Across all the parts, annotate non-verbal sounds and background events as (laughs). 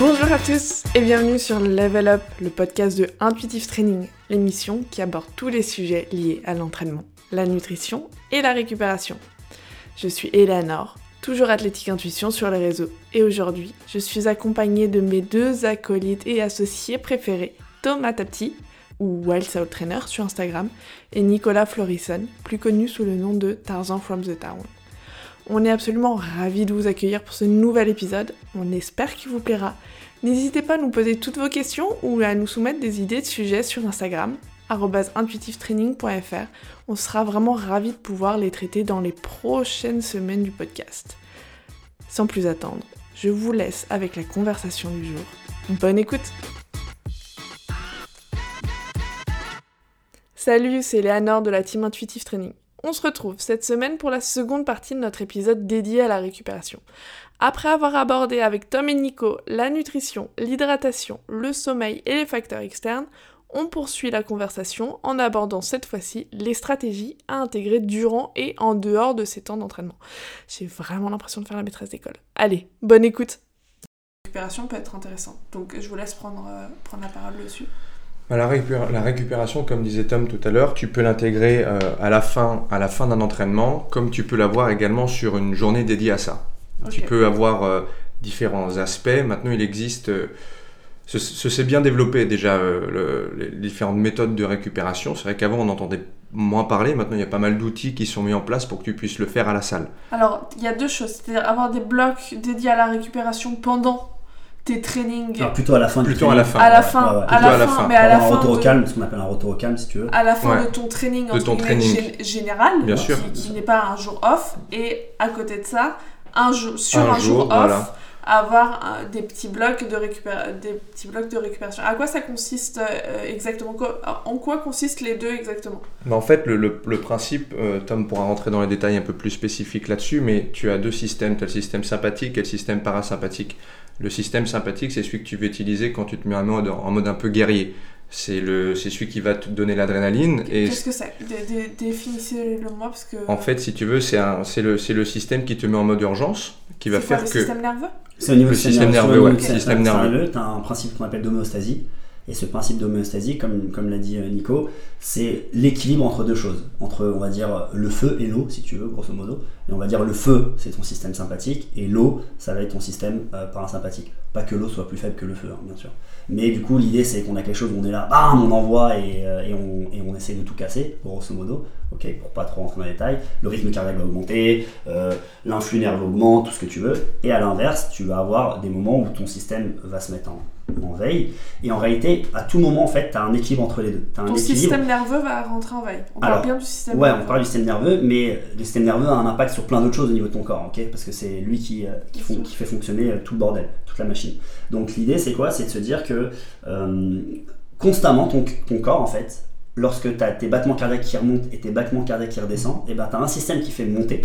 Bonjour à tous et bienvenue sur Level Up, le podcast de Intuitive Training, l'émission qui aborde tous les sujets liés à l'entraînement, la nutrition et la récupération. Je suis Eleanor, toujours athlétique intuition sur les réseaux, et aujourd'hui, je suis accompagnée de mes deux acolytes et associés préférés, Thomas Tapti, ou Wild South Trainer sur Instagram, et Nicolas Florison, plus connu sous le nom de Tarzan from the Town. On est absolument ravis de vous accueillir pour ce nouvel épisode. On espère qu'il vous plaira. N'hésitez pas à nous poser toutes vos questions ou à nous soumettre des idées de sujets sur Instagram, intuitivetraining.fr. On sera vraiment ravis de pouvoir les traiter dans les prochaines semaines du podcast. Sans plus attendre, je vous laisse avec la conversation du jour. Bonne écoute Salut, c'est Léanor de la team Intuitive Training. On se retrouve cette semaine pour la seconde partie de notre épisode dédié à la récupération. Après avoir abordé avec Tom et Nico la nutrition, l'hydratation, le sommeil et les facteurs externes, on poursuit la conversation en abordant cette fois-ci les stratégies à intégrer durant et en dehors de ces temps d'entraînement. J'ai vraiment l'impression de faire la maîtresse d'école. Allez, bonne écoute La récupération peut être intéressante, donc je vous laisse prendre, euh, la parole dessus. Bah, la, récupération, comme disait Tom tout à l'heure, tu peux l'intégrer euh, à la fin, à la fin d'un entraînement, comme tu peux l'avoir également sur une journée dédiée à ça. Tu peux avoir euh, différents aspects. Maintenant, il existe, euh, ce, s'est bien développé déjà les différentes méthodes de récupération. C'est vrai qu'avant on entendait moins parler. Maintenant, il y a pas mal d'outils qui sont mis en place pour que tu puisses le faire à la salle. Alors, il y a deux choses, c'est-à-dire avoir des blocs dédiés à la récupération pendant tes trainings. plutôt à la fin plutôt à la fin. À la fin, à, la fin, mais à la fin. Un retour au calme, ce qu'on appelle un retour au calme si tu veux. À la fin de ton training, de ton training général, Bien sûr. qui, n'est pas un jour off, et à côté de ça, un jour, sur un, jour, off, avoir des petits blocs de récupération des petits blocs de récupération. À quoi ça consiste euh, exactement? En quoi consistent les deux exactement? Bah, En fait, le, principe, euh, Tom pourra rentrer dans les détails un peu plus spécifiques là-dessus, mais tu as deux systèmes, tu as le système sympathique et le système parasympathique. Le système sympathique, c'est celui que tu veux utiliser quand tu te mets en mode, en mode un peu guerrier. C'est celui qui va te donner l'adrénaline. Qu'est-ce que c'est Définissez-le moi parce que. En fait, si tu veux, c'est le, le système qui te met en mode urgence, qui va faire le que. Système nerveux c'est au niveau le système nerveux. Ouais, système nerveux. Tu as un principe qu'on appelle d'homéostasie. Et ce principe d'homéostasie, comme, comme l'a dit euh, Nico, c'est l'équilibre entre deux choses. Entre, on va dire, le feu et l'eau, si tu veux, grosso modo. Et on va dire le feu, c'est ton système sympathique, et l'eau, ça va être ton système euh, parasympathique. Pas que l'eau soit plus faible que le feu, hein, bien sûr. Mais du coup, l'idée, c'est qu'on a quelque chose on est là, bam, on envoie et, euh, et, on, essaie de tout casser, grosso modo, ok, pour pas trop rentrer dans les détails. Le rythme cardiaque va augmenter, l'influx nerveux augmente, tout ce que tu veux. Et à l'inverse, tu vas avoir des moments où ton système va se mettre en, en veille. Et en réalité, à tout moment, en fait, tu as un équilibre entre les deux. As Ton système nerveux va rentrer en veille. On parle bien du système ouais, nerveux. on parle du système nerveux, mais le système nerveux a un impact sur plein d'autres choses au niveau de ton corps, ok? Parce que c'est lui qui, euh, qui, fait fonctionner euh, tout le bordel, toute la machine. Donc l'idée, c'est quoi? C'est de se dire que euh, constamment, ton, ton corps, en fait, lorsque tu as tes battements cardiaques qui remontent et tes battements cardiaques qui redescendent, et eh ben tu as un système qui fait monter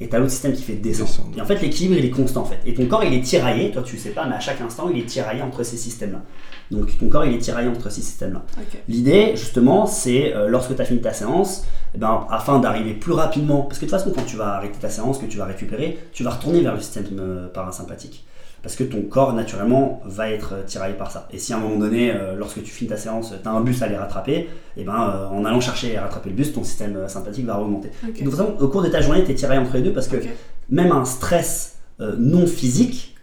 et t'as l'autre système qui fait descendre. Et en fait, l'équilibre, il est constant en fait. Et ton corps, il est tiraillé, toi tu sais pas, mais à chaque instant, il est tiraillé entre ces systèmes-là. Donc ton corps, il est tiraillé entre ces systèmes-là. L'idée, justement, c'est euh, lorsque tu as fini ta séance, eh ben, afin d'arriver plus rapidement, parce que de toute façon, quand tu vas arrêter ta séance, que tu vas récupérer, tu vas retourner vers le système euh, parasympathique parce que ton corps naturellement va être tiraillé par ça. Et si à un moment donné, euh, lorsque tu finis ta séance, tu as un bus à aller rattraper, et eh ben euh, en allant chercher et rattraper le bus, ton système euh, sympathique va remonter. Donc au cours de ta journée, tu es tiraillé entre les deux parce que même un stress non physique,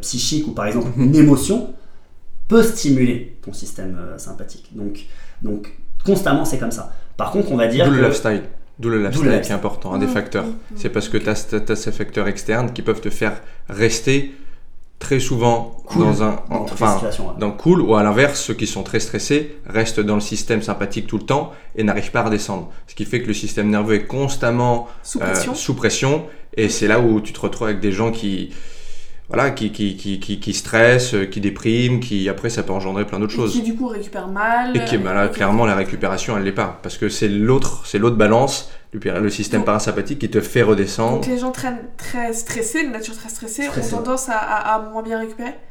psychique ou par exemple une (laughs) émotion, peut stimuler ton système sympathique. Donc, donc constamment, c'est comme ça. Par contre, on va dire. D'où le lifestyle. D'où le lifestyle qui est important, un des mmh, facteurs. Mmh, mmh. C'est parce que tu as, ces facteurs externes qui peuvent te faire rester très souvent dans un enfin dans cool ou à l'inverse ceux qui sont très stressés restent dans le système sympathique tout le temps et n'arrivent pas à redescendre. Ce qui fait que le système nerveux est constamment sous pression, euh, sous pression et c'est là où tu te retrouves avec des gens qui voilà, qui, qui, qui, qui, qui stressent, qui dépriment, qui après ça peut engendrer plein d'autres choses. Qui du coup récupèrent mal. Et qui, bah là, clairement, la récupération, elle l'est pas. Parce que c'est l'autre, c'est l'autre balance, le, système parasympathique qui te fait redescendre. Donc les gens très, très stressés, de nature très stressée, ont tendance à, à, moins bien récupérer Euh,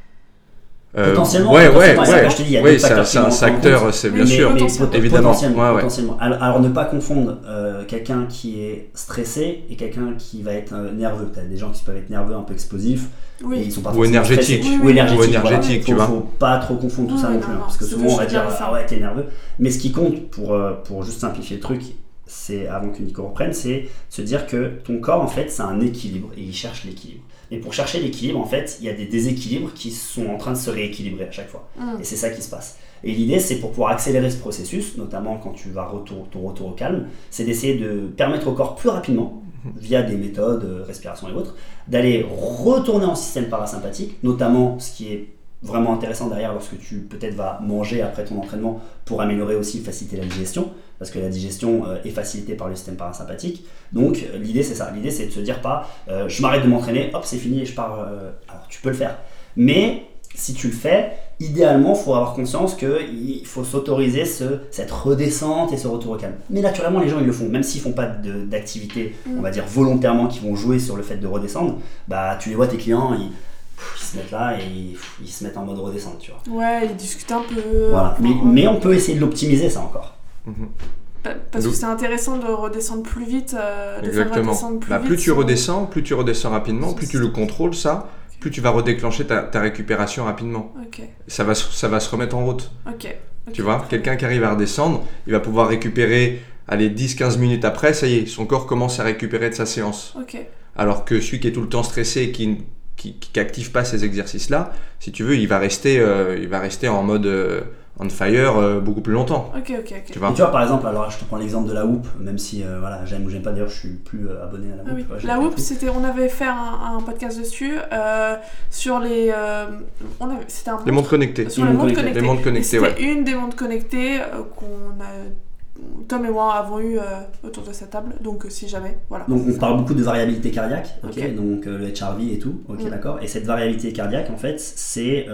Potentiellement, ouais, potentiellement, ouais. je te dis, il y a Oui, un, facteurs c'est un compte. c'est bien Mais sûr. évidemment. Potentiellement, Ouais, ouais. potentiellement. Alors, alors, ne pas confondre euh, quelqu'un qui est stressé et quelqu'un qui va être euh, nerveux. Tu as des gens qui peuvent être nerveux, un peu explosifs, et ils sont pas Ou énergétiques. Oui, ou oui, énergétiques. ou énergétiques, tu faut, vois. faut pas trop confondre tout ça non plus. hein, parce que souvent on va dire ah ouais t'es nerveux. Mais ce qui compte pour, euh, pour juste simplifier le truc, c'est avant que Nico reprenne, c'est se dire que ton corps en fait c'est un équilibre et il cherche l'équilibre. Et pour chercher l'équilibre, en fait, il y a des déséquilibres qui sont en train de se rééquilibrer à chaque fois. Mm. Et c'est ça qui se passe. Et l'idée, c'est pour pouvoir accélérer ce processus, notamment quand tu vas retour, ton retour au calme, c'est d'essayer de permettre au corps plus rapidement, via des méthodes, euh, respiration et autres, d'aller retourner en système parasympathique, notamment ce qui est vraiment intéressant derrière lorsque tu peut-être vas manger après ton entraînement pour améliorer aussi, faciliter la digestion, parce que la digestion euh, est facilitée par le système parasympathique. Donc l'idée c'est ça, l'idée c'est de se dire pas euh, je m'arrête de m'entraîner, hop c'est fini et je pars. euh, alors tu peux le faire, mais si tu le fais, idéalement il faut avoir conscience qu'il faut s'autoriser ce, cette redescente et ce retour au calme. Mais naturellement les gens ils le font, même s'ils font pas d'activité, Mm. on va dire volontairement, qui vont jouer sur le fait de redescendre, bah tu les vois tes clients, ils, ils se mettent là et ils, ils se mettent en mode redescente, tu vois. Ouais, ils discutent un peu. Voilà. Mais, mais on peut essayer de l'optimiser ça encore. Mhm. pa- Parce que c'est intéressant de redescendre plus vite. euh, de faire Exactement. redescendre plus Bah, vite. plus tu redescends, plus tu redescends rapidement, plus tu le contrôles ça, plus tu vas redéclencher ta, ta récupération rapidement. Ça va, se- ça va se remettre en route. Tu vois, quelqu'un qui arrive à redescendre, il va pouvoir récupérer, allez, 10-15 minutes après, ça y est, son corps commence à récupérer de sa séance. Alors que celui qui est tout le temps stressé et qui qui, qui active pas ces exercices-là, si tu veux, il va rester, euh, il va rester en mode euh, on fire euh, beaucoup plus longtemps. Ok, ok, ok. Tu vois? Et tu vois, par exemple, alors je te prends l'exemple de la Hoop, même si euh, voilà, j'aime ou j'aime pas, d'ailleurs, je suis plus euh, abonné à la Hoop. Ah oui. La plus. c'était, on avait fait un, un podcast dessus euh, sur les, euh, on avait, c'était un Les montres connectées. sur Les les montres connectées. connectées. Les montres Et connectées, c'était ouais. une des montres connectées euh, qu'on a, Tom et moi avons eu euh, autour de cette table. Donc euh, si jamais, voilà. Donc on parle beaucoup de variabilité cardiaque, ok, donc euh, le HRV et tout, ok Mm. d'accord. Et cette variabilité cardiaque, en fait, c'est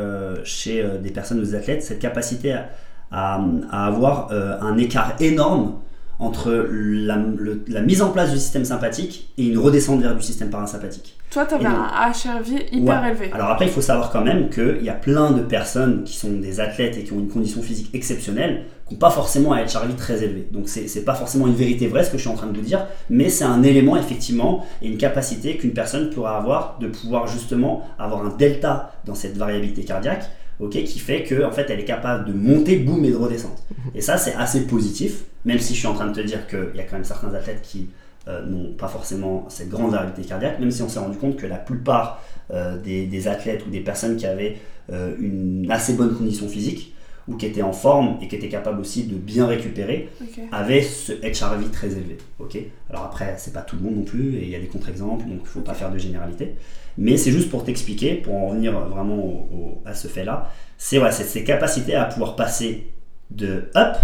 chez des personnes, des athlètes, cette capacité à, à- à avoir un écart énorme entre la, le- la mise en place du système sympathique et une redescente vers du système parasympathique. Toi, Et donc- un HRV hyper Ouais. élevé. Alors après, il faut savoir quand même qu'il y a plein de personnes qui sont des athlètes et qui ont une condition physique exceptionnelle, qui n'ont pas forcément un HRV très élevé. Donc c'est c'est pas forcément une vérité vraie ce que je suis en train de vous dire, mais c'est un élément effectivement et une capacité qu'une personne pourra avoir de pouvoir justement avoir un delta dans cette variabilité cardiaque, ok, qui fait que en fait elle est capable de monter, boum et de redescendre. Et ça c'est assez positif, même si je suis en train de te dire qu'il y a quand même certains athlètes qui euh, n'ont pas forcément cette grande variabilité cardiaque, même si on s'est rendu compte que la plupart euh, des, athlètes ou des personnes qui avaient euh, une assez bonne condition physique ou qui étaient en forme et qui étaient capables aussi de bien récupérer Ok. avaient ce HRV très élevé. ok? Alors après, c'est pas tout le monde non plus et il y a des contre-exemples, donc il faut pas faire de généralité. Mais c'est juste pour t'expliquer, pour en revenir vraiment au- au- à ce fait-là, c'est ces capacités à pouvoir passer de up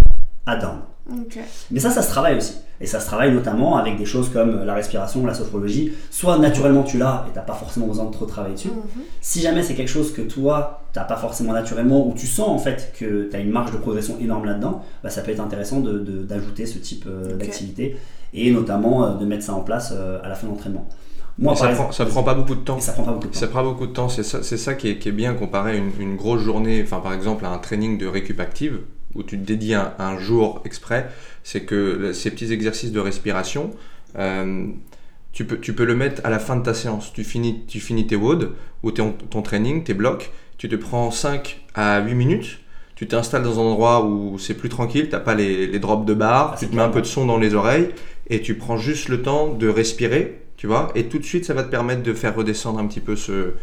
à down. Mais ça, ça se travaille aussi. Et ça se travaille notamment avec des choses comme la respiration, la sophrologie. Soit naturellement tu l'as et t'as pas forcément besoin de trop travailler dessus. Mhm. Si jamais c'est quelque chose que toi, t'as pas forcément naturellement, ou tu sens en fait que tu as une marge de progression énorme là-dedans, bah, ça peut être intéressant de- de- d'ajouter ce type euh, d'activité et notamment euh, de mettre ça en place euh, à la fin de l'entraînement. Moi, ça, exemple- prend, ça prend pas beaucoup de temps. Et ça prend pas beaucoup de temps. Ça prend beaucoup de temps, c'est ça, c'est ça qui, est, qui est bien comparé à une, une grosse journée, enfin par exemple à un training de récup active, où tu te dédies un, un jour exprès, c'est que ces petits exercices de respiration, euh, tu, peux, tu peux le mettre à la fin de ta séance. Tu finis, tu finis tes WOD, ou ton, ton training, tes blocs, tu te prends 5 à 8 minutes, tu t'installes dans un endroit où c'est plus tranquille, tu n'as pas les, les drops de barre, Ah, tu te mets un peu de son dans les oreilles, et tu prends juste le temps de respirer, tu vois, et tout de suite ça va te permettre de faire redescendre un petit peu ce,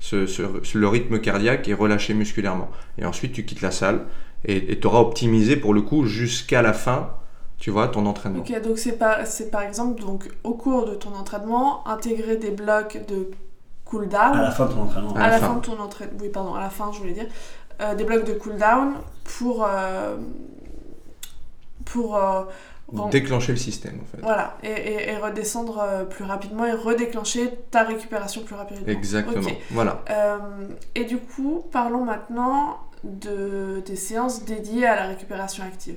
ce- ce- le rythme cardiaque et relâcher musculairement. Et ensuite tu quittes la salle et tu auras optimisé pour le coup jusqu'à la fin, tu vois, ton entraînement. Ok, donc c'est par, c'est par exemple donc au cours de ton entraînement intégrer des blocs de cool down À la fin de ton entraînement. À à la la fin. fin de ton entraînement. Oui, pardon, à la fin, je voulais dire euh, des blocs de cool down pour euh, pour euh, Déclencher le système en fait. voilà et, et- et redescendre euh, plus rapidement et redéclencher ta récupération plus rapidement. Exactement. Ok. Voilà. Euh, et du coup, parlons maintenant de, des séances dédiées à la récupération active.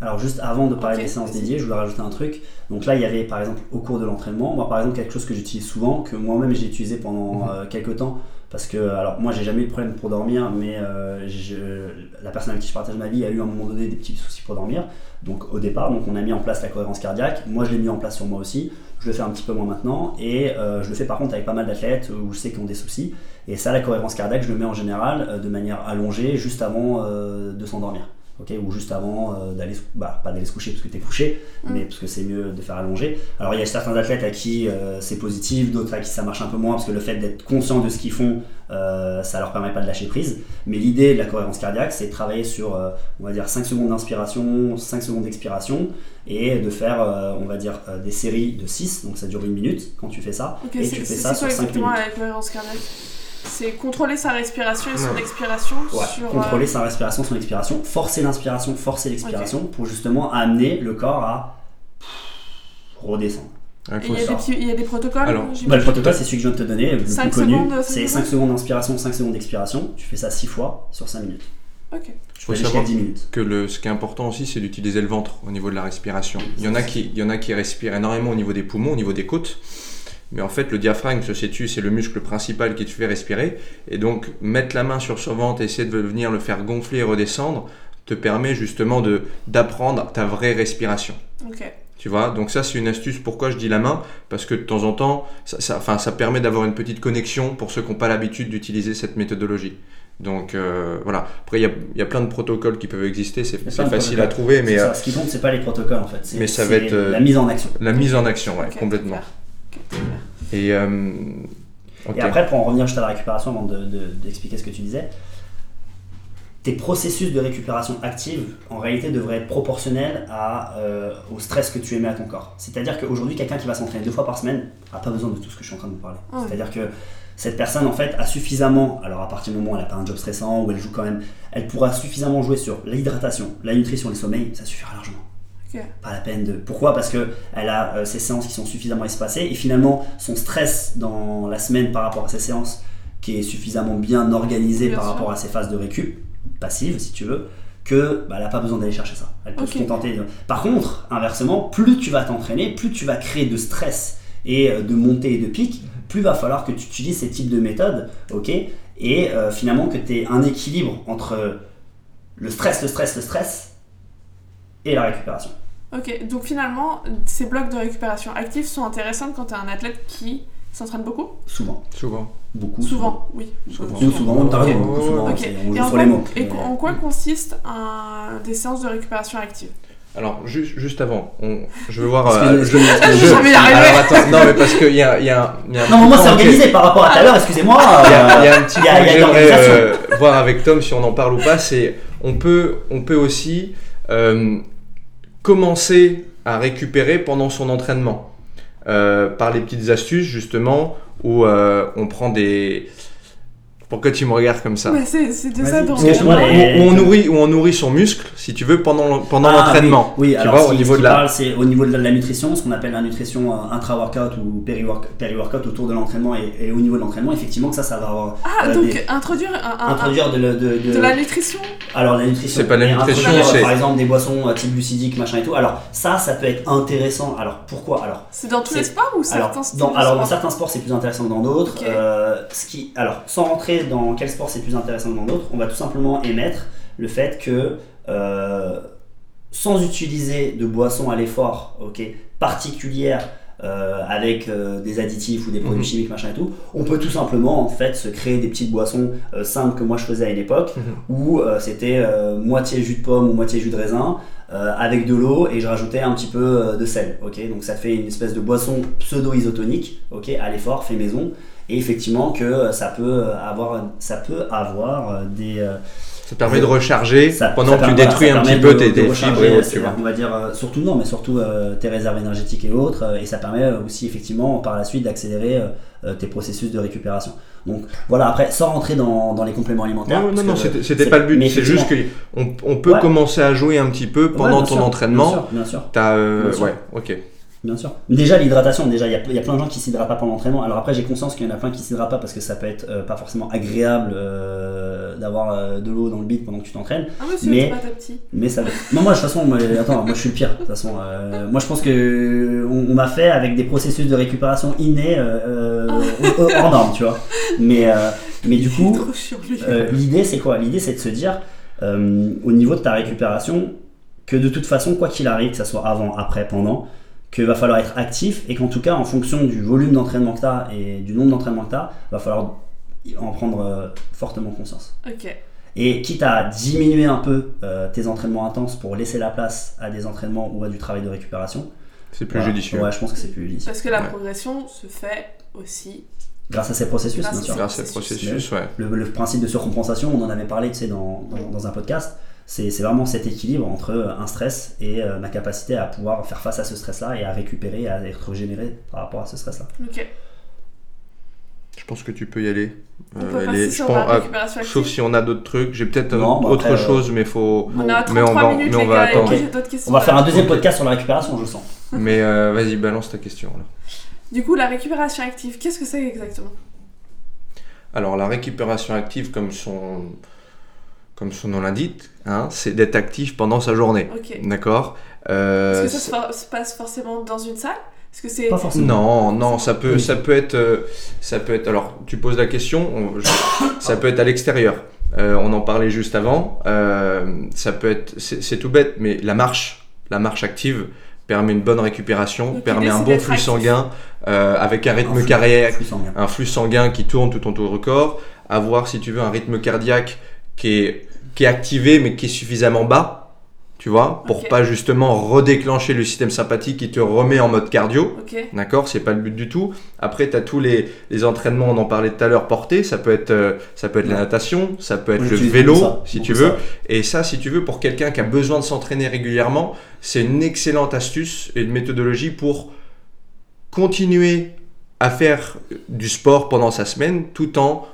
Alors juste avant de parler des séances dédiées, je voulais rajouter un truc. Donc là, il y avait par exemple au cours de l'entraînement, moi par exemple quelque chose que j'utilise souvent, que moi-même j'ai utilisé pendant Mhm. euh, quelques temps, parce que alors moi j'ai jamais eu de problème pour dormir, mais euh, je- la personne avec qui je partage ma vie a eu à un moment donné des petits soucis pour dormir. Donc au départ, donc on a mis en place la cohérence cardiaque. Moi je l'ai mis en place sur moi aussi. Je le fais un petit peu moins maintenant et euh, je le fais par contre avec pas mal d'athlètes où je sais qu'ils ont des soucis. Et ça, la cohérence cardiaque, je le mets en général euh, de manière allongée juste avant euh, de s'endormir. Ok ou juste avant euh, d'aller, se- bah, pas d'aller se coucher parce que tu es couché, Mm. mais parce que c'est mieux de faire allonger. Alors il y a certains athlètes à qui euh, c'est positif, d'autres à qui ça marche un peu moins parce que le fait d'être conscient de ce qu'ils font, euh, ça leur permet pas de lâcher prise. Mais l'idée de la cohérence cardiaque, c'est de travailler sur, euh, on va dire, 5 secondes d'inspiration, 5 secondes d'expiration et de faire, on va dire, des séries de 6, donc ça dure une minute quand tu fais ça. Et tu fais ça sur 5 exactement minutes. la cohérence cardiaque? C'est contrôler sa respiration et son expiration Ouais, sur. euh, contrôler sa respiration, son expiration, forcer l'inspiration, forcer l'expiration pour justement amener le corps à redescendre. Il y, a des petits- il y a des protocoles Alors, Bah, le protocole, c'est celui que je viens de te donner, le plus Cinq connu. secondes, cinq C'est secondes 5 secondes d'inspiration, 5 secondes d'expiration. Tu fais ça 6 fois sur 5 minutes. Ok. Tu faut peux savoir 10 minutes. que le, ce qui est important aussi, c'est d'utiliser le ventre au niveau de la respiration. Il y en a qui, il y en a qui respirent énormément au niveau des poumons, au niveau des côtes. Mais en fait, le diaphragme se situe, c'est le muscle principal qui te fait respirer. Et donc, mettre la main sur son ventre, essayer de venir le faire gonfler et redescendre, te permet justement de d'apprendre ta vraie respiration. Ok. Tu vois, donc ça c'est une astuce. Pourquoi je dis la main? Parce que de temps en temps, ça, ça, enfin, ça permet d'avoir une petite connexion pour ceux qui n'ont pas l'habitude d'utiliser cette méthodologie. Donc euh, voilà. Après, il y a, il y a plein de protocoles qui peuvent exister. C'est facile à trouver, mais euh. Ce qui compte, c'est pas les protocoles en fait. C'est mais ça va c'est être, euh, la mise en action. la mise en action, ouais, complètement. Et, euh. Et après, pour en revenir juste à la récupération, avant de- de- d'expliquer ce que tu disais, tes processus de récupération active, en réalité, devraient être proportionnels à, euh, au stress que tu émets à ton corps. C'est-à-dire qu'aujourd'hui, quelqu'un qui va s'entraîner deux fois par semaine n'a pas besoin de tout ce que je suis en train de vous parler. Ouais. C'est-à-dire que cette personne, en fait, a suffisamment, alors à partir du moment où elle n'a pas un job stressant, où elle joue quand même, elle pourra suffisamment jouer sur l'hydratation, la nutrition, le sommeil, ça suffira largement. Pas la peine de. Pourquoi? Parce que elle a euh, ses séances qui sont suffisamment espacées et finalement son stress dans la semaine par rapport à ses séances qui est suffisamment bien organisé Bien par sûr. rapport à ses phases de récup passive si tu veux que bah, elle n'a pas besoin d'aller chercher ça. Elle peut se contenter. de- Par contre, inversement, plus tu vas t'entraîner, plus tu vas créer de stress et euh, de montée et de pic, plus va falloir que tu utilises ces types de méthodes, ok? Et euh, finalement que tu aies un équilibre entre le stress, le stress, le stress et la récupération. Ok, donc finalement, ces blocs de récupération active sont intéressants quand tu es un athlète qui s'entraîne beaucoup Souvent. Souvent. Beaucoup. Souvent, oui. Souvent. Nous, souvent, t'as raison, Ok. beaucoup souvent, on Et en sur les quoi, mots. et en quoi consiste un- des séances de récupération active Alors juste, juste avant, on, je veux voir. Euh, je-. Jamais y arriver. alors attends, non mais parce qu'il y a, il y a un- il y a un Non, moi c'est organisé par rapport à tout à l'heure, excusez-moi. Il y, a, y un petit il y a- point y que j'aimerais euh, voir avec Tom si on en parle ou pas, c'est on peut, on peut aussi euh, commencer à récupérer pendant son entraînement euh, par les petites astuces justement où euh, on prend des... Pourquoi tu me regardes comme ça c'est c'est de ça dont on nourrit, où on nourrit son muscle, si tu veux, pendant, pendant Ah, l'entraînement. Oui, oui tu alors vois, ce au niveau ce de la... parle, c'est au niveau de la nutrition, ce qu'on appelle la nutrition euh, intra-workout ou péri-work- péri-workout autour de l'entraînement et, et au niveau de l'entraînement, effectivement que ça, ça va avoir Ah, euh, donc des- introduire un, un- introduire de, le- de, un- de- de la nutrition alors la nutrition. C'est pas la nutrition, introduire, c'est- par exemple des boissons euh, type glucidique, machin et tout. Alors ça, ça peut être intéressant. Alors pourquoi? Alors C'est dans tous C'est- les sports ou certains de alors dans certains sports c'est plus intéressant que dans d'autres. Ok. Euh, ce qui, alors sans rentrer dans quel sport c'est plus intéressant que dans d'autres, on va tout simplement émettre le fait que euh, sans utiliser de boissons à l'effort, ok, particulières euh, avec euh, des additifs ou des produits Mhm. chimiques machin et tout, on peut tout simplement en fait se créer des petites boissons euh, simples que moi je faisais à une époque Mhm. où c'était moitié jus de pomme ou moitié jus de raisin avec de l'eau et je rajoutais un petit peu de sel. Ok, donc ça fait une espèce de boisson pseudo-isotonique, ok, à l'effort, fait maison. Et effectivement que ça peut avoir, ça peut avoir des, Ça permet de recharger ça- pendant ça que tu détruis un petit peu tes, fibres et autres, tu vois. On va dire euh, surtout non, mais surtout euh, tes réserves énergétiques et autres, euh, et ça permet aussi effectivement par la suite d'accélérer tes processus de récupération. Donc voilà, après sans rentrer dans, dans les compléments alimentaires. Non, non, non, c'était pas le but. C'est juste qu'on on peut Ouais. commencer à jouer un petit peu pendant ton sûr, entraînement. Bien sûr, bien sûr. T'as, Bien sûr. ouais, ok. Bien sûr. Déjà l'hydratation, déjà il y, a- il y a plein de gens qui s'hydratent pas pendant l'entraînement. Alors après j'ai conscience qu'il y en a plein qui s'hydratent pas parce que ça peut être euh, pas forcément agréable euh, d'avoir euh, de l'eau dans le bide pendant que tu t'entraînes. Ah, mais Mais- pas petit. Mais ça. Non, moi, de toute façon, moi, attends, moi je suis le pire. De toute façon, euh, moi je pense que on, on m'a fait avec des processus de récupération innés euh, euh, hors- normes, tu vois. Mais, euh, mais du coup, euh, l'idée c'est quoi? L'idée c'est de se dire, euh, au niveau de ta récupération, que de toute façon, quoi qu'il arrive, que ça soit avant, après, pendant, qu'il va falloir être actif et qu'en tout cas, en fonction du volume d'entraînement que tu as et du nombre d'entraînements que tu as, va falloir en prendre euh, fortement conscience. Ok. Et quitte à diminuer un peu euh, tes entraînements intenses pour laisser la place à des entraînements ou à du travail de récupération, C'est plus voilà. judicieux. Ouais, je pense que c'est plus judicieux. Parce que la Ouais. progression se fait aussi. Grâce à ces processus, Grâce bien sûr. Grâce à ce processus, ouais. Le, le principe de surcompensation, on en avait parlé tu sais, dans, dans, dans un podcast, c'est c'est vraiment cet équilibre entre euh, un stress et euh, ma capacité à pouvoir faire face à ce stress-là et à récupérer, à être régénéré par rapport à ce stress-là. Ok. Je pense que tu peux y aller. On Euh, peut aller- passer je sur pense- la ah, récupération active. sauf si on a d'autres trucs. J'ai peut-être Non, bah autre après, euh, chose, mais faut. On est à mais on 33 va- minutes, mais on les va attendre. On va faire un deuxième podcast sur la récupération, je sens. (laughs) Mais euh, vas-y, balance ta question là. Du coup, la récupération active, qu'est-ce que c'est exactement? Alors la récupération active, comme son, comme son nom l'indique, hein, c'est d'être actif pendant sa journée. D'accord? Euh, Est-ce que ça se passe forcément dans une salle? Est-ce que c'est. Pas forcément. Non, non, ça peut, Oui. ça peut être, euh, ça peut être. Alors, tu poses la question, on- je- ça peut être à l'extérieur. Euh, on en parlait juste avant. Euh, ça peut être, c'est tout bête, mais la marche, la marche active permet une bonne récupération, Donc, permet un bon flux sanguin euh, avec un Un rythme flux- cardiaque, flux un flux sanguin qui tourne tout autour du corps, avoir, si tu veux, un rythme cardiaque qui est, qui est activé mais qui est suffisamment bas, tu vois, pour pas justement redéclencher le système sympathique qui te remet en mode cardio. Ok. D'accord C'est pas le but du tout. Après, tu as tous les, les entraînements, on en parlait tout à l'heure, portés. Ça peut être, euh, ça peut être la natation, ça peut être le vélo, ça, si tu veux. ça. Et ça, si tu veux, pour quelqu'un qui a besoin de s'entraîner régulièrement, c'est une excellente astuce et une méthodologie pour continuer à faire du sport pendant sa semaine tout en,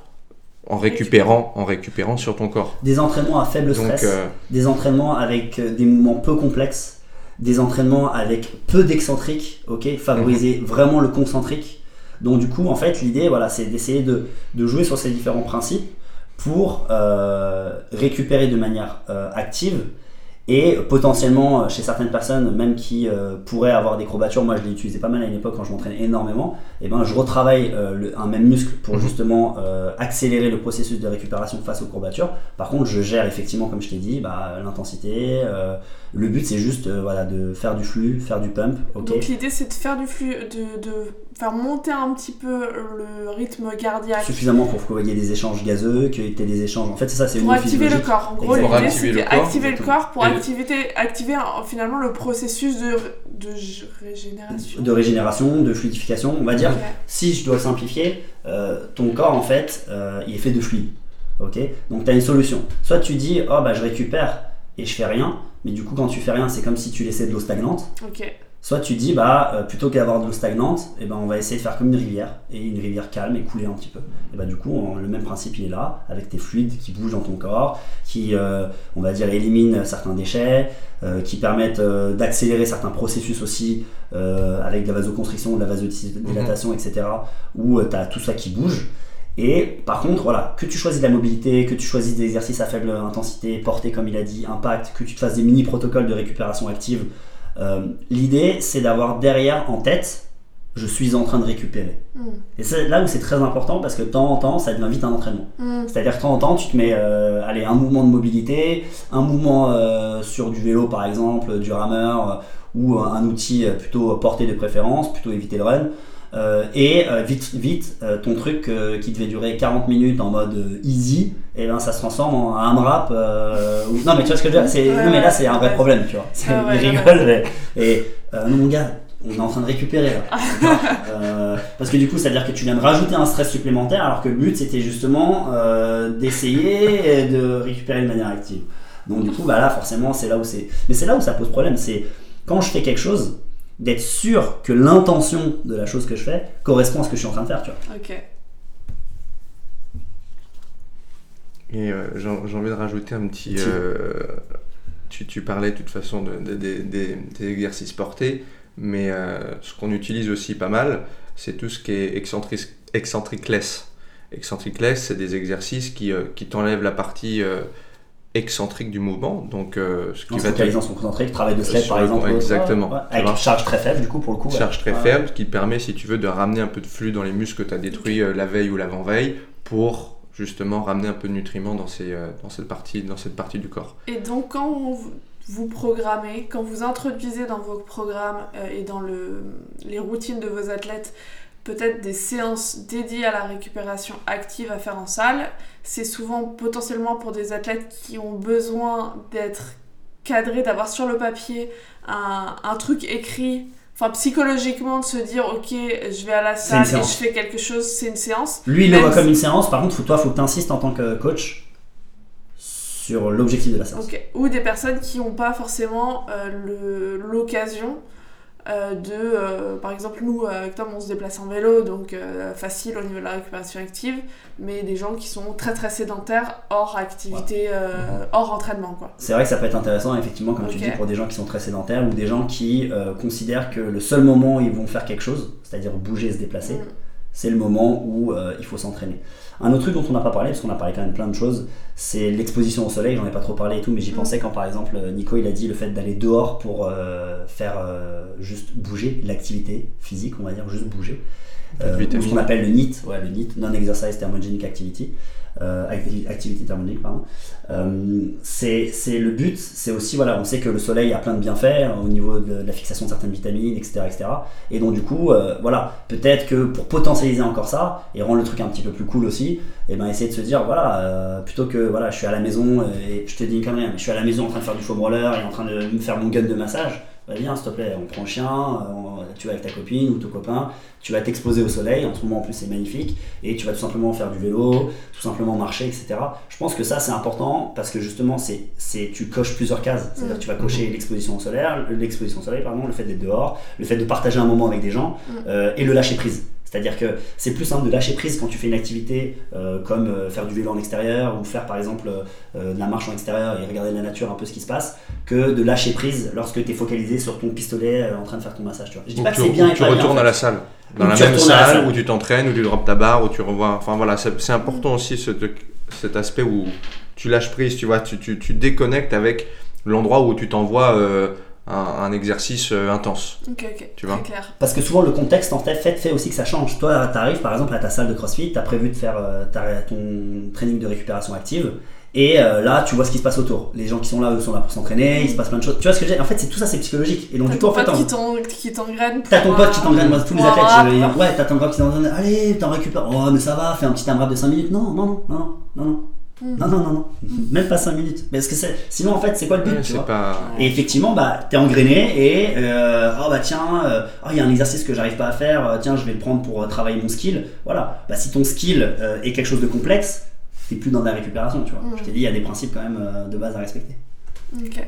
en récupérant, en récupérant sur ton corps. Des entraînements à faible Donc, stress. euh, des entraînements avec euh, des mouvements peu complexes, des entraînements avec peu d'excentriques, ok, favoriser Mhm. vraiment le concentrique. Donc du coup, en fait, l'idée, voilà, c'est d'essayer de, de jouer sur ces différents principes pour euh, récupérer de manière euh, active et potentiellement euh, chez certaines personnes, même qui euh, pourraient avoir des courbatures, moi je l'ai utilisé pas mal à une époque quand je m'entraînais énormément, et ben je retravaille euh, le- un même muscle pour Mhm. justement euh, accélérer le processus de récupération face aux courbatures. Par contre, je gère effectivement, comme je t'ai dit, bah, l'intensité. le but c'est juste voilà, de faire du flux, faire du pump. Donc l'idée c'est de faire du flux, de, de faire monter un petit peu le rythme cardiaque Suffisamment pour qu'il y ait des échanges gazeux, qu'il y ait des échanges. En fait, c'est ça, c'est une pour activer le corps. En gros, l'idée activer c'est le corps, activer le corps pour activer, activer euh, finalement le processus de, de régénération. de régénération, de fluidification. On va dire, si je dois simplifier, euh, ton corps en fait, euh, il est fait de fluide. Ok? Donc tu as une solution. Soit tu dis, oh bah je récupère et je fais rien, mais du coup quand tu fais rien, c'est comme si tu laissais de l'eau stagnante. Ok. Soit tu dis, bah euh, plutôt qu'avoir de l'eau stagnante, et ben on va essayer de faire comme une rivière, et une rivière calme et couler un petit peu. Et bah du coup, on- le même principe il est là, avec tes fluides qui bougent dans ton corps, qui, euh, on va dire, éliminent certains déchets, euh, qui permettent d'accélérer certains processus aussi, avec de la vasoconstriction, de la vasodilatation, etc., où tu as tout ça qui bouge. Et par contre, voilà, que tu choisis de la mobilité, que tu choisis des exercices à faible intensité, portée comme il a dit, impact, que tu te fasses des mini protocoles de récupération active, euh, l'idée c'est d'avoir derrière en tête, je suis en train de récupérer. Hmm. Et c'est là où c'est très important parce que de temps en temps, ça devient vite un entraînement. Hmm. C'est-à-dire que de temps en temps, tu te mets euh, allez, un mouvement de mobilité, un mouvement euh, sur du vélo par exemple, du rameur, ou un outil plutôt porté de préférence, plutôt éviter le run. Euh, et euh, vite, vite, euh, ton truc qui devait durer 40 minutes en mode easy, et ben ça se transforme en un ou- Non mais tu vois ce que je veux dire? C'est... Non mais là c'est un vrai problème, tu vois. C'est- Ah ouais, et non mon gars, on est en train de récupérer là. (laughs) Euh, parce que du coup, ça veut dire que tu viens de rajouter un stress supplémentaire, alors que le but c'était justement euh, d'essayer de récupérer de manière active. Donc du coup, bah là, forcément, c'est là où c'est. Mais c'est là où ça pose problème. C'est quand je fais quelque chose, d'être sûr que l'intention de la chose que je fais correspond à ce que je suis en train de faire. Tu vois. Ok. Et euh, j'ai envie de rajouter un petit. Euh, tu, tu parlais de toute façon de- de- de- des- exercices portés, mais euh, ce qu'on utilise aussi pas mal, c'est tout ce qui est excentric, excentricless. Eccentric legs, c'est des exercices qui, qui t'enlèvent la partie excentrique du mouvement. Donc, ce qui va focalisant son concentrique, travail de sled par exemple. Exactement. Avec une charge très faible du coup pour le coup. Charge très faible qui permet, si tu veux, de ramener un peu de flux dans les muscles que tu as détruits la veille ou l'avant-veille pour justement ramener un peu de nutriments dans, ces, dans, cette partie, dans cette partie du corps. Et donc quand vous programmez, quand vous introduisez dans vos programmes et dans le, les routines de vos athlètes peut-être des séances dédiées à la récupération active à faire en salle. C'est souvent potentiellement pour des athlètes qui ont besoin d'être cadrés, d'avoir sur le papier un, un, truc écrit. Enfin, psychologiquement, de se dire, ok, je vais à la salle et je fais quelque chose, c'est une séance. Lui, il le voit comme une séance. Par contre, toi, il faut que tu insistes en tant que coach sur l'objectif de la séance. Ou des personnes qui n'ont pas forcément euh, l'occasion euh, de, euh, par exemple, nous, avec Tom, on se déplace en vélo, donc euh, facile au niveau de la récupération active, mais des gens qui sont très très sédentaires hors activité, hors entraînement. quoi. C'est vrai que ça peut être intéressant, effectivement, comme tu dis, pour des gens qui sont très sédentaires ou des gens qui considèrent que le seul moment où ils vont faire quelque chose, c'est-à-dire bouger et se déplacer, mm. c'est le moment où il faut s'entraîner. Un autre truc dont on n'a pas parlé, parce qu'on a parlé quand même plein de choses, c'est l'exposition au soleil. J'en ai pas trop parlé et tout, mais j'y mm. pensais quand par exemple Nico il a dit le fait d'aller dehors pour euh, faire euh, juste bouger, l'activité physique, on va dire, juste bouger. Euh, ce qu'on appelle le NEAT, ouais, le NEAT, Non-Exercise Thermogenic Activity. Euh, activité thermodynamique, pardon. Euh, c'est le but, c'est aussi, voilà, on sait que le soleil a plein de bienfaits hein, au niveau de, la fixation de certaines vitamines, etc. etc. Et donc, du coup, euh, voilà, peut-être que pour potentialiser encore ça et rendre le truc un petit peu plus cool aussi, et eh ben essayer de se dire, voilà, plutôt que, voilà, je suis à la maison et je te dis quand même, je suis à la maison en train de faire du foam roller et en train de me faire mon gun de massage bah, viens s'il te plaît, on prend le chien, tu vas avec ta copine ou ton copain, tu vas t'exposer au soleil, en ce moment en plus c'est magnifique, et tu vas tout simplement faire du vélo, tout simplement marcher, etc. Je pense que ça c'est important parce que justement c'est, c'est tu coches plusieurs cases, c'est-à-dire que tu vas cocher mm. l'exposition au soleil, l'exposition au soleil pardon, le fait d'être dehors, le fait de partager un moment avec des gens mm. euh, et le lâcher prise. C'est-à-dire que c'est plus simple de lâcher prise quand tu fais une activité euh, comme euh, faire du vélo en extérieur ou faire par exemple euh, de la marche en extérieur et regarder la nature un peu ce qui se passe que de lâcher prise lorsque tu es focalisé sur ton pistolet en train de faire ton massage. Tu vois. Je dis pas que c'est bien tu retournes à la salle. Dans la même salle, où tu t'entraînes, où tu drops ta barre, où tu revois. Enfin voilà, c'est important aussi cet aspect où tu lâches prise, tu vois, tu, tu, tu déconnectes avec l'endroit où tu t'envoies un, exercice euh, intense. Ok, ok. Tu vois clair. Parce que souvent le contexte en fait, fait aussi que ça change. Toi, tu arrives par exemple à ta salle de CrossFit, tu as prévu de faire euh, ton training de récupération active. Et euh, là, tu vois ce qui se passe autour. Les gens qui sont là, eux, sont là pour s'entraîner, il se passe plein de choses. Tu vois ce que j'ai En fait, c'est tout ça, c'est psychologique. Et donc, du coup, en fait, qui t'engraine. T'as ton pote qui t'engraine, moi, tous les athlètes. ouais, t'as ton pote qui t'engraine. Allez, t'en récupères. Oh, mais ça va, fais un petit AMRAP de 5 minutes. Non, non, non, non, non, non. Non, non, non, non. (laughs) Même pas 5 minutes. Parce que sinon, en fait, c'est quoi le but tu vois Et effectivement, bah, t'es engrainé et euh, oh bah tiens, euh, oh, il y a un exercice que j'arrive pas à faire, euh, tiens, je vais le prendre pour travailler mon skill. Voilà. Bah, si ton skill est quelque chose de complexe, t'es plus dans la récupération, tu vois. Hmm. Je t'ai dit, il y a des principes quand même de base à respecter. Ok.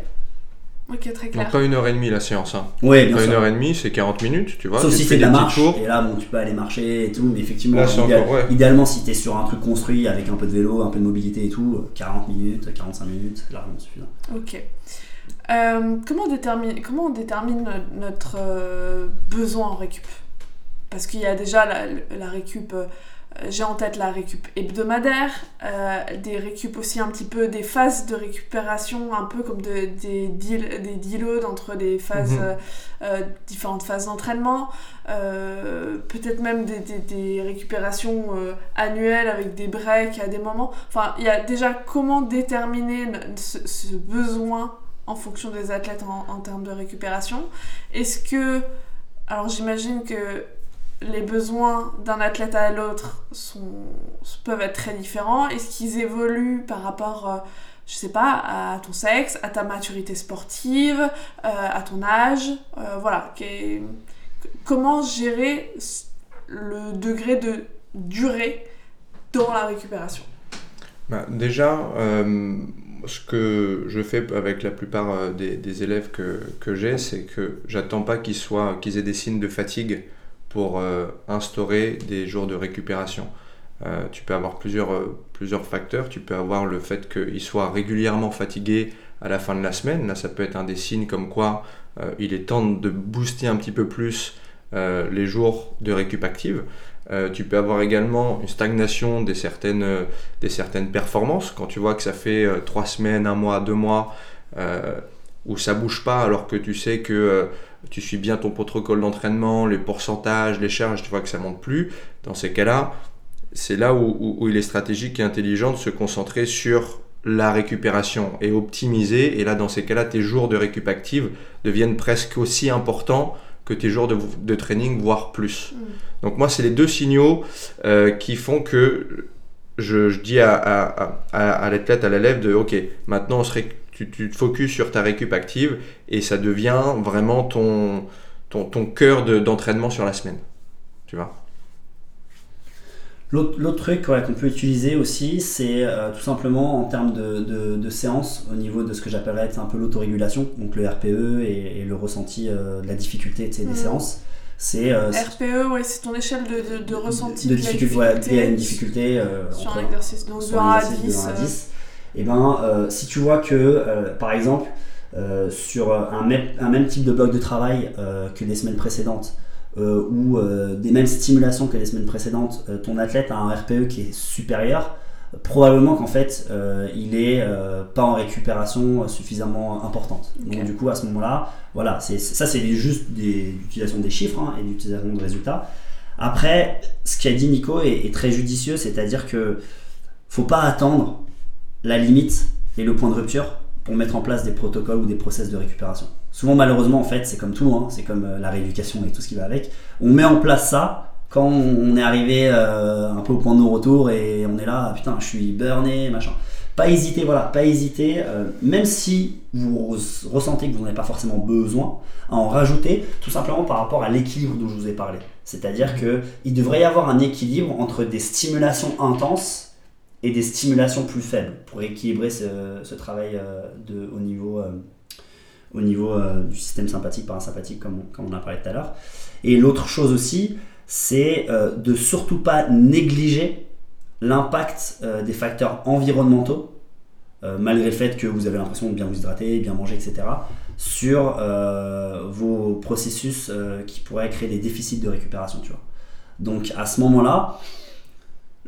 Ok, très clair. Donc pas une heure et demie la séance. Hein. Ouais, bien pas une heure et demie, c'est 40 minutes, tu vois. Sauf si c'est de la marche. Et là, bon, tu peux aller marcher et tout. Mais effectivement, idéalement, si tu es sur un truc construit avec un peu de vélo, un peu de mobilité et tout, 40 minutes, 45 minutes, largement suffisant. Ok. Euh, comment, on détermine, comment on détermine notre euh, besoin en récup? Parce qu'il y a déjà la, la récup euh, euh, j'ai en tête la récup hebdomadaire, euh, des récup aussi un petit peu, des phases de récupération, un peu comme des, deal, des deloads entre des phases, mhm. euh, différentes phases d'entraînement, peut-être même des, récupérations annuelles avec des breaks à des moments. Enfin, il y a déjà comment déterminer ce, besoin en fonction des athlètes en, en termes de récupération. Est-ce que, alors j'imagine que les besoins d'un athlète à l'autre peuvent être très différents Est-ce qu'ils évoluent par rapport, euh, je sais pas, à ton sexe, à ta maturité sportive, euh, à ton âge euh, Voilà. comment gérer le degré de durée dans la récupération? Bah, Déjà, ce que je fais avec la plupart des, élèves que, j'ai, c'est que j'attends pas qu'ils aient des signes de fatigue pour euh, instaurer des jours de récupération. Euh, tu peux avoir plusieurs, euh, plusieurs facteurs. Tu peux avoir le fait qu'il soit régulièrement fatigué à la fin de la semaine. Là, ça peut être un des signes comme quoi il est temps de booster un petit peu plus les jours de récup active. Tu peux avoir également une stagnation des certaines, des certaines performances. Quand tu vois que ça fait trois semaines, un mois, deux mois, où ça bouge pas alors que tu sais que tu suis bien ton protocole d'entraînement, les pourcentages, les charges, tu vois que ça monte plus. Dans ces cas-là, c'est là où, il est stratégique et intelligent de se concentrer sur la récupération et optimiser. Et là, dans ces cas-là, tes jours de récup active deviennent presque aussi importants que tes jours de, training, voire plus. Mm. Donc moi, c'est les deux signaux euh, qui font que je, dis à, à, à, l'athlète, à la lèvre, de OK, maintenant tu, tu, te focuses sur ta récup active et ça devient vraiment ton, ton, ton cœur d'entraînement sur la semaine. Tu vois? L'autre truc qu'on peut utiliser aussi, c'est euh, tout simplement en termes de, de, séance, au niveau de ce que j'appellerais un peu l'autorégulation, donc le RPE et, le ressenti euh, de la difficulté des mmh. séances. C'est euh, RPE, ouais, c'est ton échelle de, de ressenti de, difficulté, ouais, il y a une difficulté sur un exercice, donc de 1 à 10. Et ben, si tu vois que, par exemple, sur un même, un même type de bloc de travail que des semaines précédentes, euh, ou euh, des mêmes stimulations que les semaines précédentes, euh, ton athlète a un RPE qui est supérieur, probablement qu'en fait il est pas en récupération suffisamment importante. Donc du coup à ce moment-là, voilà, ça c'est juste l'utilisation des chiffres hein, et l'utilisation de résultats. Après, ce qu'a dit Nico est, est très judicieux, c'est-à-dire que faut pas attendre la limite et le point de rupture pour mettre en place des protocoles ou des process de récupération. Souvent, malheureusement, en fait, c'est comme tout, hein, c'est comme euh, la rééducation et tout ce qui va avec. On met en place ça quand on est arrivé euh, un peu au point de non-retour et on est là, ah, putain, je suis burné, machin. Pas hésiter, voilà, pas hésiter, euh, même si vous ressentez que vous n'en avez pas forcément besoin, à en rajouter, tout simplement par rapport à l'équilibre dont je vous ai parlé. C'est-à-dire qu'il devrait y avoir un équilibre entre des stimulations intenses et des stimulations plus faibles pour équilibrer ce, travail euh, au niveau, euh, au niveau euh, du système sympathique parasympathique comme comme on a parlé tout à l'heure. Et l'autre chose aussi, c'est de surtout pas négliger l'impact des facteurs environnementaux, malgré le fait que vous avez l'impression de bien vous hydrater, bien manger, etc., sur vos processus qui pourraient créer des déficits de récupération. Tu vois. Donc à ce moment-là,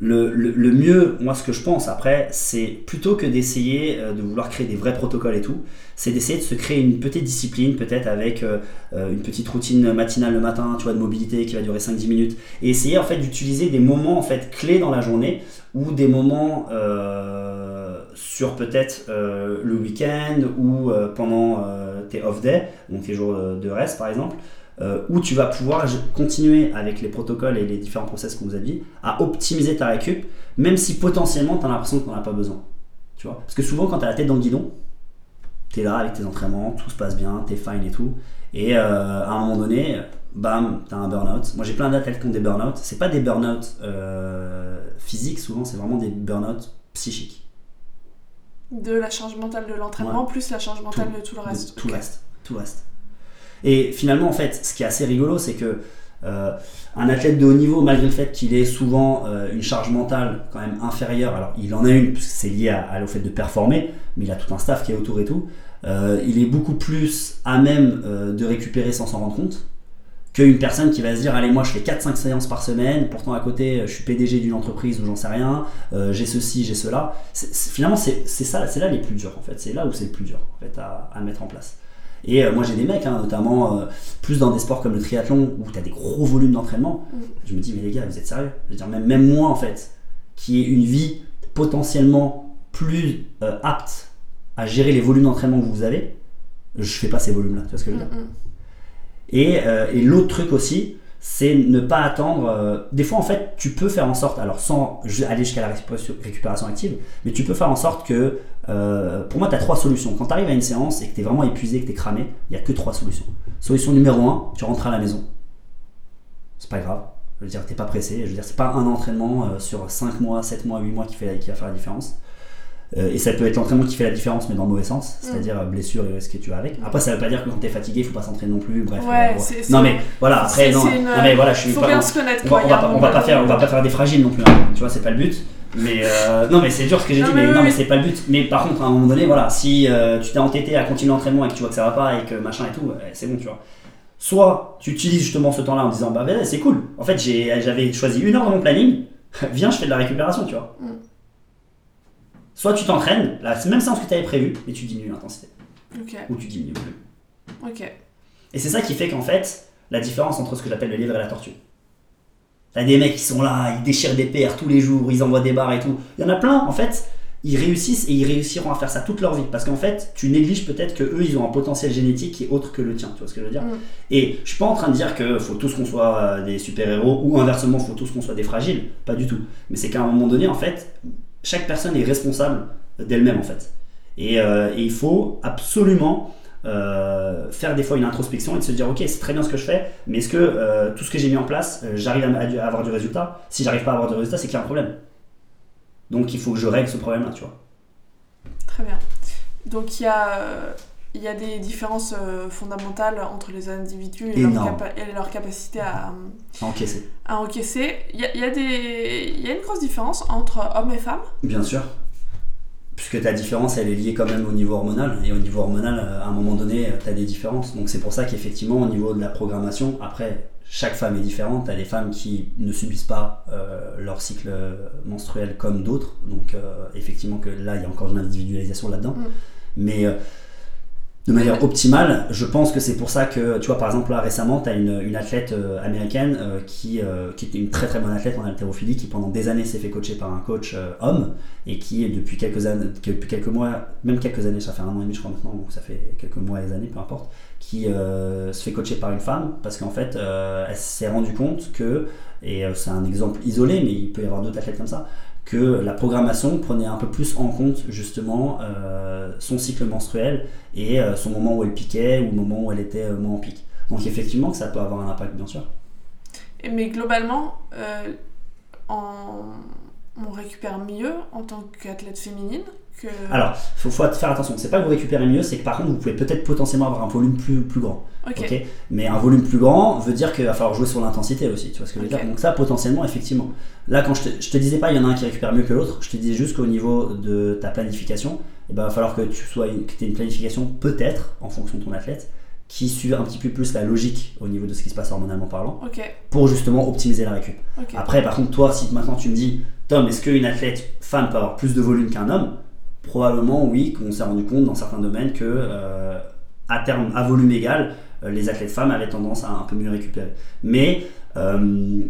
le, mieux, moi ce que je pense après, c'est plutôt que d'essayer euh, de vouloir créer des vrais protocoles et tout, c'est d'essayer de se créer une petite discipline, peut-être avec euh, euh, une petite routine matinale le matin, tu vois, de mobilité qui va durer 5-10 minutes, et essayer en fait d'utiliser des moments en fait clés dans la journée ou des moments sur peut-être le week-end ou pendant tes off days, donc tes jours de reste par exemple, euh, où tu vas pouvoir continuer avec les protocoles et les différents process qu'on vous a dit à optimiser ta récup, même si potentiellement tu as l'impression qu'on n'en as pas besoin. Tu vois? Parce que souvent, quand tu as la tête dans le guidon, tu es là avec tes entraînements, tout se passe bien, tu es fine et tout. Et euh, à un moment donné, bam, tu as un burn-out. Moi, j'ai plein d'athlètes qui ont des burn-out. C'est pas des burn-out euh, physiques, souvent, c'est vraiment des burn-out psychiques. De la charge mentale de l'entraînement, plus la charge mentale de tout le reste. tout le reste. Tout le reste. Et finalement, en fait, ce qui est assez rigolo, c'est que euh, un athlète de haut niveau, malgré le fait qu'il ait souvent euh, une charge mentale quand même inférieure, alors il en a une parce que c'est lié à, au fait de performer, mais il a tout un staff qui est autour et tout, euh, il est beaucoup plus à même de récupérer sans s'en rendre compte qu'une personne qui va se dire allez moi je fais 4-5 séances par semaine, pourtant à côté je suis PDG d'une entreprise ou j'en sais rien, j'ai ceci, j'ai cela. finalement c'est ça, c'est là les plus durs en fait, c'est là où c'est le plus dur en fait à mettre en place. Et euh, moi j'ai des mecs, hein, notamment euh, plus dans des sports comme le triathlon où tu as des gros volumes d'entraînement. Je me dis, mais les gars, vous êtes sérieux? Je veux dire, même, même moi en fait, qui ai une vie potentiellement plus euh, apte à gérer les volumes d'entraînement que vous avez, je fais pas ces volumes-là. Tu vois ce que je veux dire? Mm, mm. Et, et l'autre truc aussi, c'est ne pas attendre. Euh, des fois, en fait, tu peux faire en sorte, alors sans aller jusqu'à la récupération active, mais tu peux faire en sorte que, euh, pour moi, tu as trois solutions. Quand tu arrives à une séance et que tu es vraiment épuisé, que tu es cramé, il n'y a que trois solutions. Solution numéro un, tu rentres à la maison. C'est pas grave. Je veux dire, t'es pas pressé. Je veux dire, c'est pas un entraînement euh, sur 5 mois, 7 mois, 8 mois qui, fait, qui va faire la différence. Euh, et ça peut être l'entraînement qui fait la différence, mais dans le mauvais sens, mm. c'est-à-dire euh, blessure et ce que tu as avec. Après, ça veut pas dire que quand t'es fatigué, il faut pas s'entraîner non plus. Bref. Ouais, non, mais voilà, après, non, mais voilà, je suis faut pas. Bien se connaître, on, va, on, va, pas faire, on va pas faire des fragiles non plus. Hein. Tu vois, c'est pas le but. Mais euh, non, mais c'est dur ce que j'ai dit, mais, non, mais c'est pas le but. Mais par contre, à un moment donné, voilà, si tu t'es entêté à continuer l'entraînement et que tu vois que ça va pas et que machin et tout, c'est bon, tu vois. Soit tu utilises justement ce temps-là en disant bah ben, c'est cool. En fait j'avais choisi une heure dans mon planning. (laughs) Viens, je fais de la récupération, tu vois. Mm. Soit tu t'entraînes, la même séance que tu avais prévu, et tu diminues l'intensité. Ou tu diminues plus. Et c'est ça qui fait qu'en fait, la différence entre ce que j'appelle le livre et la tortue. T'as des mecs qui sont là, ils déchirent des paires tous les jours, ils envoient des barres et tout. Il y en a plein, en fait, ils réussissent et ils réussiront à faire ça toute leur vie. Parce qu'en fait, tu négliges peut-être que eux, ils ont un potentiel génétique qui est autre que le tien. Tu vois ce que je veux dire mm. Et je suis pas en train de dire qu'il faut tous qu'on soit euh, des super-héros ou inversement, il faut tous qu'on soit des fragiles. Pas du tout. Mais c'est qu'à un moment donné, en fait, chaque personne est responsable d'elle-même, en fait. Et, euh, il faut absolument euh, faire des fois une introspection et de se dire ok c'est très bien ce que je fais mais est-ce que tout ce que j'ai mis en place j'arrive à, à, avoir du résultat? Si j'arrive pas à avoir du résultat c'est qu'il y a un problème donc il faut que je règle ce problème-là, tu vois. Très bien. Donc il y a, il y a des différences euh, fondamentales entre les individus et, leur, capacité à, encaisser. À encaisser. Il y a, il y, a des, il y a une grosse différence entre hommes et femmes Bien sûr. Puisque ta différence, elle est liée quand même au niveau hormonal. Et au niveau hormonal, à un moment donné, tu as des différences. Donc c'est pour ça qu'effectivement, au niveau de la programmation, après, chaque femme est différente. Tu as des femmes qui ne subissent pas euh, leur cycle menstruel comme d'autres. Donc, euh, effectivement, que là, il y a encore une individualisation là-dedans. Mm. Mais euh, de manière optimale. Je pense que c'est pour ça que, tu vois, par exemple, là récemment, tu as une, une, athlète euh, américaine euh, qui, euh, qui était une très très bonne athlète en haltérophilie, qui pendant des années s'est fait coacher par un coach homme et qui, depuis quelques années, depuis quelques mois, même quelques années, ça fait un an et demi, je crois maintenant, donc ça fait quelques mois et des années, peu importe, qui se fait coacher par une femme parce qu'en fait, elle s'est rendue compte que, et c'est un exemple isolé, mais il peut y avoir d'autres athlètes comme ça, que la programmation prenait un peu plus en compte justement euh, son cycle menstruel et euh, son moment où elle piquait ou le moment où elle était euh, moins en pic. Donc effectivement que ça peut avoir un impact bien sûr. Mais globalement, en on récupère mieux en tant qu'athlète féminine que... Alors, il faut, faire attention. C'est pas que vous récupérez mieux, c'est que par contre, vous pouvez peut-être potentiellement avoir un volume plus, plus grand. Mais un volume plus grand veut dire qu'il va falloir jouer sur l'intensité aussi. Tu vois ce que je veux dire Donc ça, potentiellement, effectivement. Là, quand je te, te disais pas, il y en a un qui récupère mieux que l'autre, je te disais juste qu'au niveau de ta planification, il eh ben, va falloir que tu sois, que aies une planification peut-être, en fonction de ton athlète, qui suit un petit peu plus la logique au niveau de ce qui se passe hormonalement parlant, pour justement optimiser la récup. Après, par contre, toi, si maintenant tu me dis, Tom, est-ce qu'une athlète femme peut avoir plus de volume qu'un homme? Probablement oui, qu'on s'est rendu compte dans certains domaines que euh, à terme, à volume égal, euh, les athlètes femmes avaient tendance à un peu mieux récupérer. Mais euh,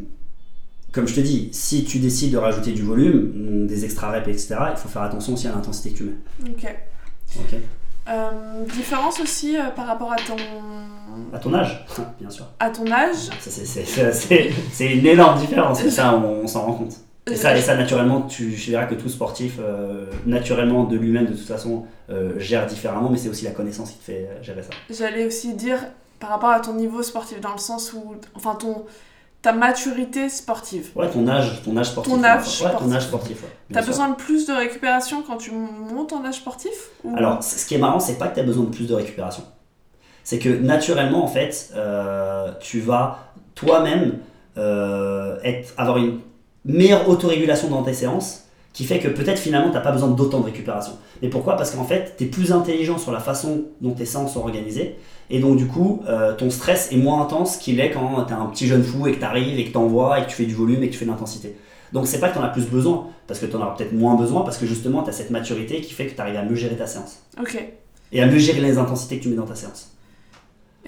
comme je te dis, si tu décides de rajouter du volume, des extra reps, etc., il faut faire attention aussi à l'intensité que tu mets. Ok. Ok. différence aussi par rapport à ton. À ton âge, (laughs) bien sûr. À ton âge C'est une énorme différence, ça on s'en rend compte. Et ça, et ça, naturellement, tu verras que tout sportif, euh, naturellement, de lui-même, de toute façon, euh, gère différemment, mais c'est aussi la connaissance qui te fait euh, gérer ça. J'allais aussi dire, par rapport à ton niveau sportif, dans le sens où, enfin, ton, ta maturité sportive. Ouais, ton âge, ton âge sportif. Ton âge sportif. ton âge sportif, T'as besoin de plus de récupération quand tu montes en âge sportif Alors, ce qui est marrant, c'est pas que tu as besoin de plus de récupération. C'est que, naturellement, en fait, tu vas toi-même être, avoir une meilleure autorégulation dans tes séances qui fait que peut-être finalement tu n'as pas besoin d'autant de récupération. Mais pourquoi? Parce qu'en fait, tu es plus intelligent sur la façon dont tes séances sont organisées. Et donc du coup, euh, ton stress est moins intense qu'il est quand tu es un petit jeune fou et que tu arrives et que tu envoies et que tu fais du volume et que tu fais de l'intensité. Donc c'est pas que tu en as plus besoin, parce que tu en auras peut-être moins besoin, parce que justement tu as cette maturité qui fait que tu arrives à mieux gérer ta séance. Ok. Et à mieux gérer les intensités que tu mets dans ta séance.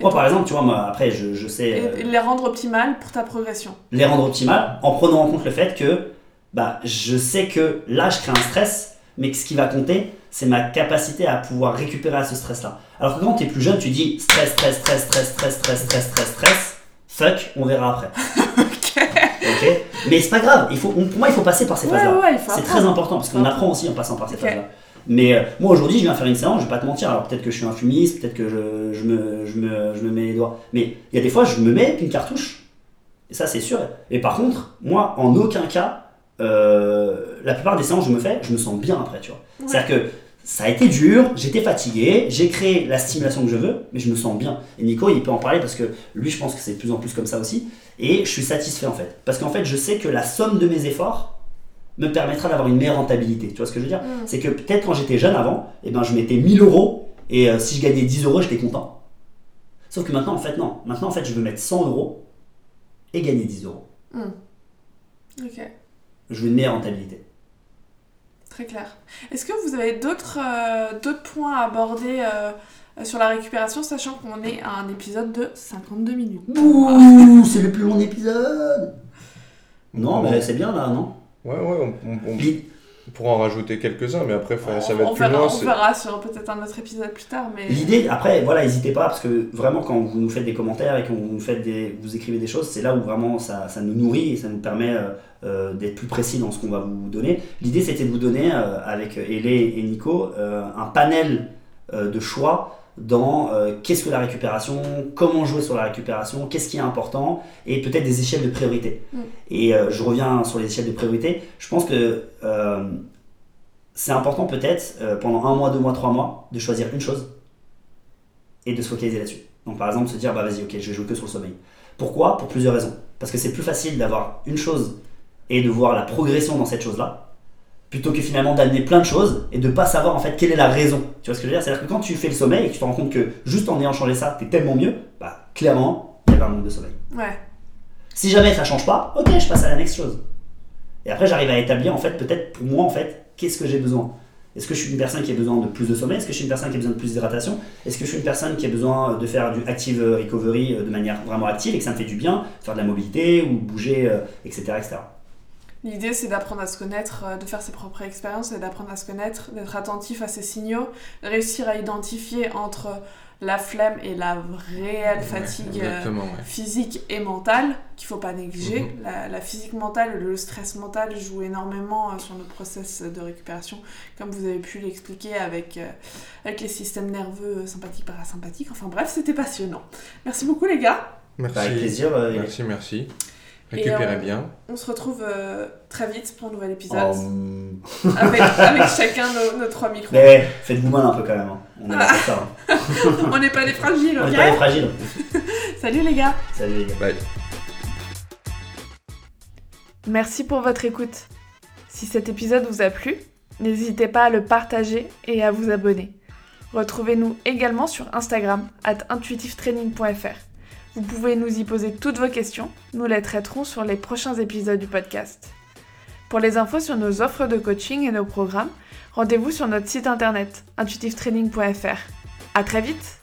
Moi, par exemple, tu vois, moi, après, je, je sais. Euh, les rendre optimales pour ta progression. Les rendre optimales en prenant en compte le fait que bah, je sais que là, je crée un stress, mais que ce qui va compter, c'est ma capacité à pouvoir récupérer à ce stress-là. Alors que quand tu es plus jeune, tu dis stress, stress, stress, stress, stress, stress, stress, stress, stress, fuck, on verra après. (laughs) ok. Ok. Mais c'est pas grave, il faut, pour moi, il faut passer par ces phases-là. c'est très important parce qu'on apprend aussi en passant par ces phases-là. Mais euh, moi aujourd'hui, je viens faire une séance, je vais pas te mentir. Alors peut-être que je suis un fumiste, peut-être que je, je, me, je, me, je, me, mets les doigts. Mais il y a des fois, je me mets une cartouche. Et ça, c'est sûr. Et par contre, moi, en aucun cas, euh, la plupart des séances que je me fais, je me sens bien après, tu vois. C'est-à-dire que ça a été dur, j'étais fatigué, j'ai créé la stimulation que je veux, mais je me sens bien. Et Nico, il peut en parler parce que lui, je pense que c'est de plus en plus comme ça aussi. Et je suis satisfait en fait. Parce qu'en fait, je sais que la somme de mes efforts, me permettra d'avoir une meilleure rentabilité. Tu vois ce que je veux dire mm. C'est que peut-être quand j'étais jeune avant, eh ben, je mettais 1000 euros et euh, si je gagnais 10 euros, j'étais content. Sauf que maintenant, en fait, non. Maintenant, en fait, je veux mettre 100 euros et gagner 10 euros. Hmm. Ok, Je veux une meilleure rentabilité. très clair. Est-ce que vous avez d'autres euh, points à aborder euh, sur la récupération, sachant qu'on est à un épisode de 52 minutes? Ouh, c'est le plus long épisode Non, mais c'est bien là, non? Ouais, ouais, on, on- on Puis, pourra en rajouter quelques-uns, mais après, faut- ça va être on plus verra, loin. on verra sur peut-être un autre épisode plus tard, mais L'idée, après, voilà, n'hésitez pas, parce que vraiment, quand vous nous faites des commentaires et que vous nous faites des, vous écrivez des choses, c'est là où vraiment ça, ça nous nourrit et ça nous permet euh, euh, d'être plus précis dans ce qu'on va vous donner. L'idée, c'était de vous donner, euh, avec Hélé et Nico, euh, un panel euh, de choix dans euh, qu'est-ce que la récupération, comment jouer sur la récupération, qu'est-ce qui est important, et peut-être des échelles de priorité. Mm. Et euh, je reviens sur les échelles de priorité. Je pense que euh, c'est important peut-être pendant un mois, deux mois, trois mois de choisir une chose et de se focaliser là-dessus. Donc par exemple se dire bah vas-y ok je vais jouer que sur le sommeil. Pourquoi? Pour plusieurs raisons. Parce que c'est plus facile d'avoir une chose et de voir la progression dans cette chose-là plutôt que finalement d'amener plein de choses et de pas savoir en fait quelle est la raison. Tu vois ce que je veux dire? C'est-à-dire que quand tu fais le sommeil et que tu te rends compte que juste en ayant changé ça, t'es tellement mieux, bah clairement, il y avait un manque de sommeil. ouais. Si jamais ça change pas, ok, je passe à la next chose. Et après, j'arrive à établir, en fait, peut-être pour moi, en fait, qu'est-ce que j'ai besoin? Est-ce que je suis une personne qui a besoin de plus de sommeil? Est-ce que je suis une personne qui a besoin de plus d'hydratation? Est-ce que je suis une personne qui a besoin de faire du active recovery euh, de manière vraiment active et que ça me fait du bien Faire de la mobilité ou bouger, euh, etc. etc. L'idée, c'est d'apprendre à se connaître, euh, de faire ses propres expériences et d'apprendre à se connaître, d'être attentif à ses signaux, de réussir à identifier entre la flemme et la réelle fatigue euh, ouais. physique et mentale qu'il faut pas négliger. Mhm. La, la physique mentale, le stress mental joue énormément euh, sur nos process de récupération, comme vous avez pu l'expliquer avec, euh, avec les systèmes nerveux sympathiques, parasympathiques. Enfin bref, c'était passionnant. Merci beaucoup les gars. Merci. Avec plaisir. euh, Merci, merci. Récupérez euh, bien. On se retrouve euh, très vite pour un nouvel épisode Oh, avec, avec chacun nos, nos trois micros. mais faites-vous mal un peu quand même. hein. On est là pour ça. hein. (laughs) On n'est pas des fragiles, On n'est pas les fragiles. (laughs) Salut les gars Salut les gars. Bye. Merci pour votre écoute. Si cet épisode vous a plu, n'hésitez pas à le partager et à vous abonner. Retrouvez-nous également sur Instagram, at intuitivetraining.fr. Vous pouvez nous y poser toutes vos questions, nous les traiterons sur les prochains épisodes du podcast. Pour les infos sur nos offres de coaching et nos programmes, rendez-vous sur notre site internet intuitivetraining.fr. À très vite